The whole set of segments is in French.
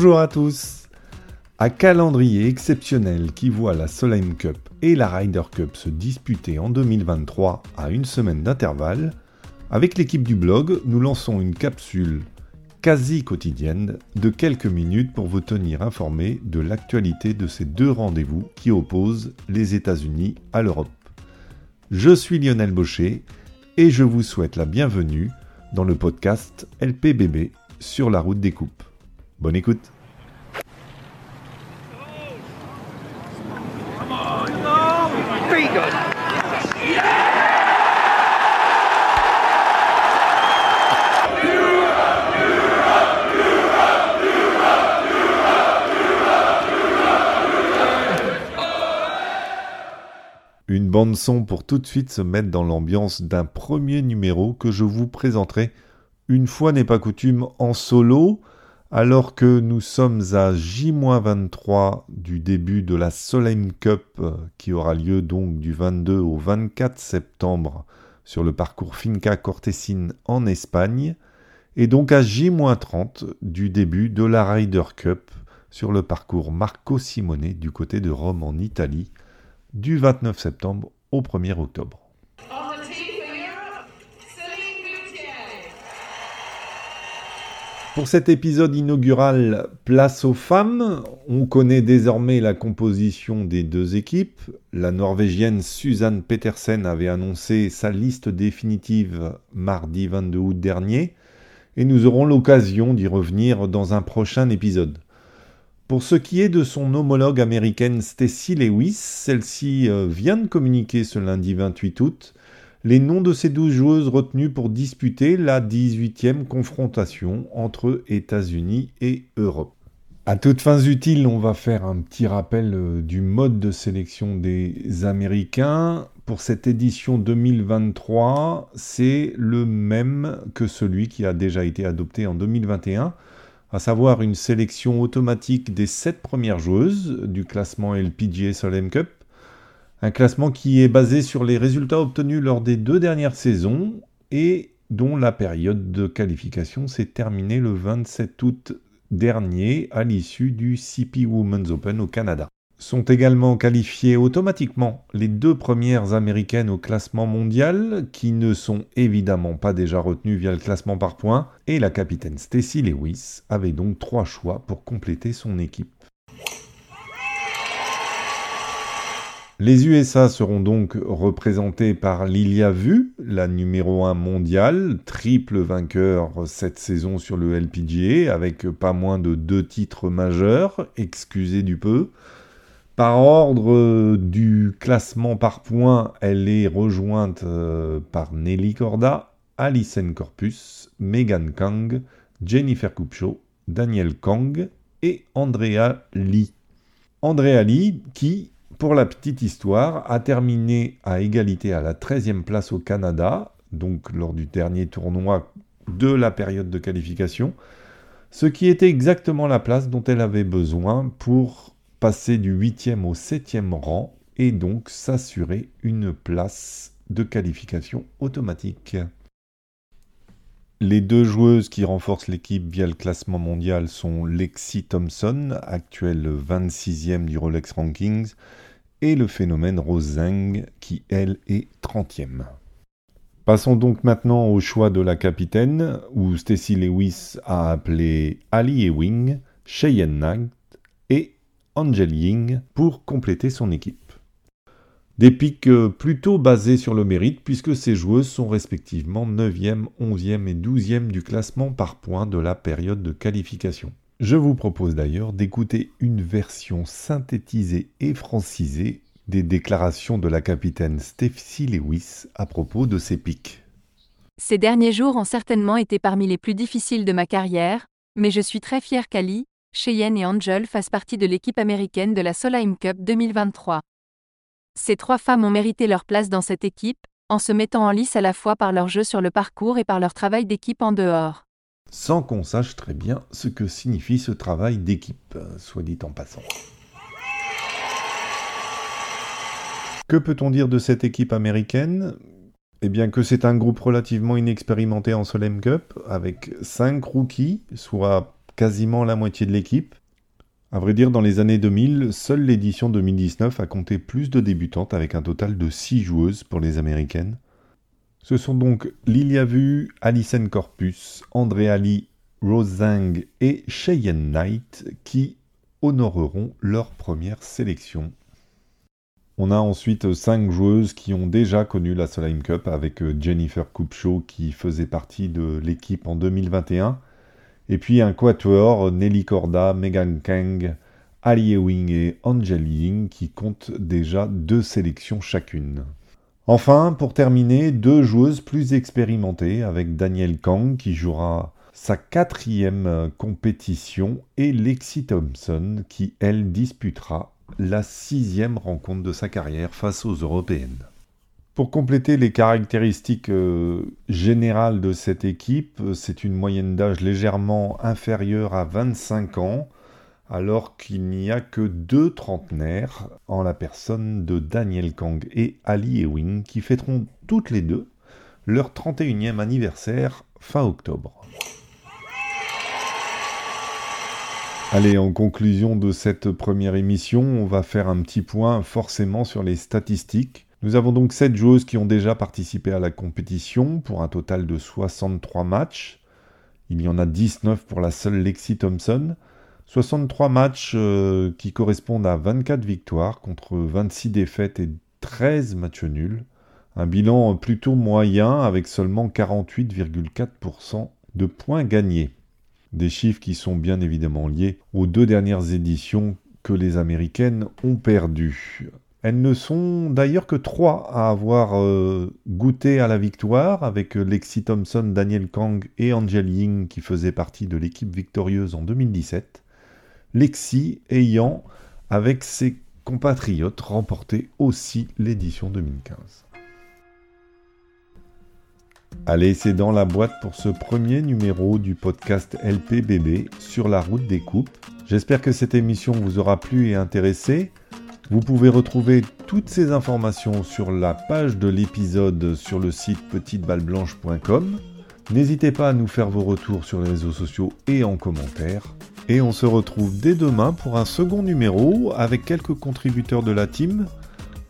Bonjour à tous Un calendrier exceptionnel qui voit la Solheim Cup et la Ryder Cup se disputer en 2023 à une semaine d'intervalle, avec l'équipe du blog, nous lançons une capsule quasi quotidienne de quelques minutes pour vous tenir informé de l'actualité de ces deux rendez-vous qui opposent les États-Unis à l'Europe. Je suis Lionel Baucher et je vous souhaite la bienvenue dans le podcast LPBB sur la route des coupes. Bonne écoute. Une bande son pour tout de suite se mettre dans l'ambiance d'un premier numéro que je vous présenterai. Une fois n'est pas coutume en solo, alors que nous sommes à J-23 du début de la Solheim Cup qui aura lieu donc du 22 au 24 septembre sur le parcours Finca Cortesine en Espagne, et donc à J-30 du début de la Ryder Cup sur le parcours Marco Simone du côté de Rome en Italie, du 29 septembre au 1er octobre. Pour cet épisode inaugural Place aux femmes, on connaît désormais la composition des deux équipes. La Norvégienne Suzanne Petersen avait annoncé sa liste définitive mardi 22 août dernier, et nous aurons l'occasion d'y revenir dans un prochain épisode. Pour ce qui est de son homologue américaine Stacy Lewis, celle-ci euh, vient de communiquer ce lundi 28 août les noms de ces douze joueuses retenues pour disputer la 18e confrontation entre États-Unis et Europe. À toutes fins utiles, on va faire un petit rappel euh, du mode de sélection des Américains. Pour cette édition 2023, c'est le même que celui qui a déjà été adopté en 2021, à savoir une sélection automatique des sept premières joueuses du classement LPGA Solheim Cup, un classement qui est basé sur les résultats obtenus lors des deux dernières saisons et dont la période de qualification s'est terminée le 27 août dernier à l'issue du CP Women's Open au Canada. Sont également qualifiées automatiquement les deux premières américaines au classement mondial, qui ne sont évidemment pas déjà retenues via le classement par points, et la capitaine Stacy Lewis avait donc trois choix pour compléter son équipe. Les USA seront donc représentés par Lilia Vu, la numéro 1 mondiale, triple vainqueur cette saison sur le LPGA, avec pas moins de deux titres majeurs, excusez du peu. Par ordre du classement par points, elle est rejointe euh, par Nelly Corda, Alison Corpus, Megan Kang, Jennifer Kupcho, Daniel Kang et Andrea Lee. Andrea Lee qui, pour la petite histoire, a terminé à égalité à la 13e place au Canada, donc lors du dernier tournoi de la période de qualification, ce qui était exactement la place dont elle avait besoin pour passer du 8e au 7e rang et donc s'assurer une place de qualification automatique. Les deux joueuses qui renforcent l'équipe via le classement mondial sont Lexi Thompson, actuelle 26e du Rolex Rankings, et le phénomène Roseng qui, elle, est 30e. Passons donc maintenant au choix de la capitaine, où Stacy Lewis a appelé Ali Ewing, Cheyenne Knight et Angel Ying pour compléter son équipe. Des pics euh, plutôt basés sur le mérite, puisque ces joueuses sont respectivement 9e, 11e et 12e du classement par points de la période de qualification. Je vous propose d'ailleurs d'écouter une version synthétisée et francisée des déclarations de la capitaine Steffi Lewis à propos de ses pics. Ces derniers jours ont certainement été parmi les plus difficiles de ma carrière, mais je suis très fier qu'Ali, Cheyenne et Angel fassent partie de l'équipe américaine de la Solheim Cup 2023. Ces trois femmes ont mérité leur place dans cette équipe, en se mettant en lice à la fois par leur jeu sur le parcours et par leur travail d'équipe en dehors sans qu'on sache très bien ce que signifie ce travail d'équipe, soit dit en passant. Que peut-on dire de cette équipe américaine? Eh bien que c'est un groupe relativement inexpérimenté en Solheim Cup, avec 5 rookies, soit quasiment la moitié de l'équipe. À vrai dire, dans les années 2000, seule l'édition 2019 a compté plus de débutantes avec un total de 6 joueuses pour les américaines. Ce sont donc Lilia Vu, Alison Corpus, Andrea Lee, Rose Zhang et Cheyenne Knight qui honoreront leur première sélection. On a ensuite 5 joueuses qui ont déjà connu la Solheim Cup avec Jennifer Kupcho qui faisait partie de l'équipe en 2021 et puis un quatuor, Nelly Corda, Megan Kang, Ali Ewing et Angel Ying qui comptent déjà deux sélections chacune. Enfin, pour terminer, deux joueuses plus expérimentées avec Danielle Kang qui jouera sa quatrième compétition et Lexi Thompson qui, elle, disputera la sixième rencontre de sa carrière face aux Européennes. Pour compléter les caractéristiques euh, générales de cette équipe, euh, c'est une moyenne d'âge légèrement inférieure à 25 ans, alors qu'il n'y a que deux trentenaires en la personne de Daniel Kang et Ali Ewing, qui fêteront toutes les deux leur 31e anniversaire fin octobre. Allez, en conclusion de cette première émission, on va faire un petit point forcément sur les statistiques. Nous avons donc 7 joueuses qui ont déjà participé à la compétition pour un total de 63 matchs. Il y en a 19 pour la seule Lexi Thompson. 63 matchs euh, qui correspondent à 24 victoires contre 26 défaites et 13 matchs nuls. Un bilan plutôt moyen avec seulement 48,4% de points gagnés. Des chiffres qui sont bien évidemment liés aux deux dernières éditions que les Américaines ont perdues. Elles ne sont d'ailleurs que trois à avoir euh, goûté à la victoire, avec euh, Lexi Thompson, Daniel Kang et Angel Ying qui faisaient partie de l'équipe victorieuse en 2017. Lexi ayant, avec ses compatriotes, remporté aussi l'édition 2015. Allez, c'est dans la boîte pour ce premier numéro du podcast LPBB sur la route des coupes. J'espère que cette émission vous aura plu et intéressé. Vous pouvez retrouver toutes ces informations sur la page de l'épisode sur le site petiteballeblanche.com. N'hésitez pas à nous faire vos retours sur les réseaux sociaux et en commentaire. Et on se retrouve dès demain pour un second numéro avec quelques contributeurs de la team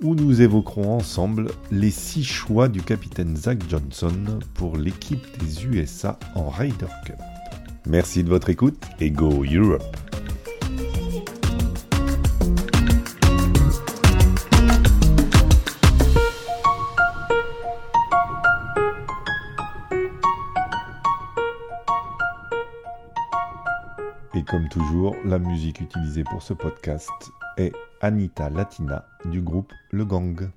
où nous évoquerons ensemble les six choix du capitaine Zach Johnson pour l'équipe des USA en Ryder Cup. Merci de votre écoute et Go Europe! Et comme toujours, la musique utilisée pour ce podcast est Anita Latina du groupe Le Gang.